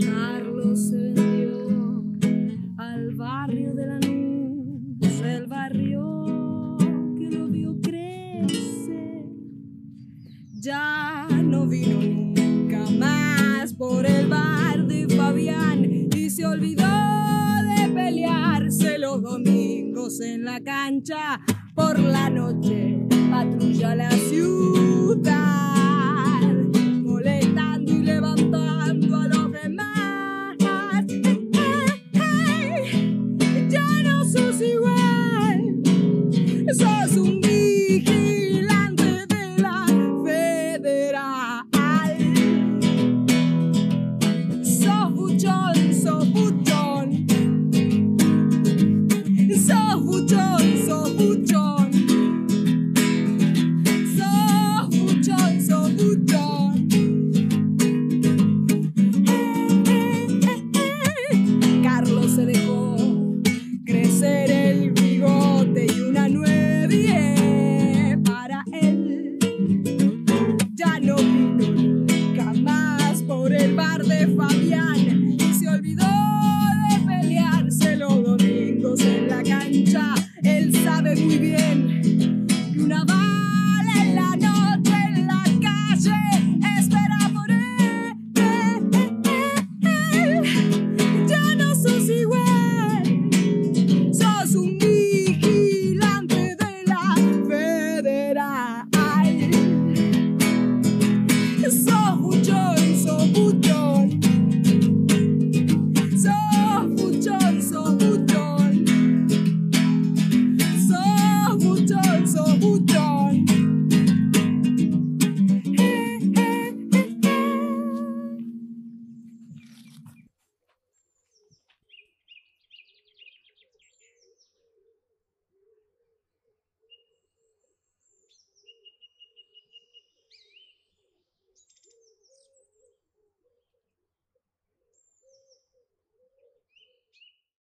Carlos se vendió al barrio de la luz, el barrio que lo vio crecer. Ya no vino la cancha. Por la noche. we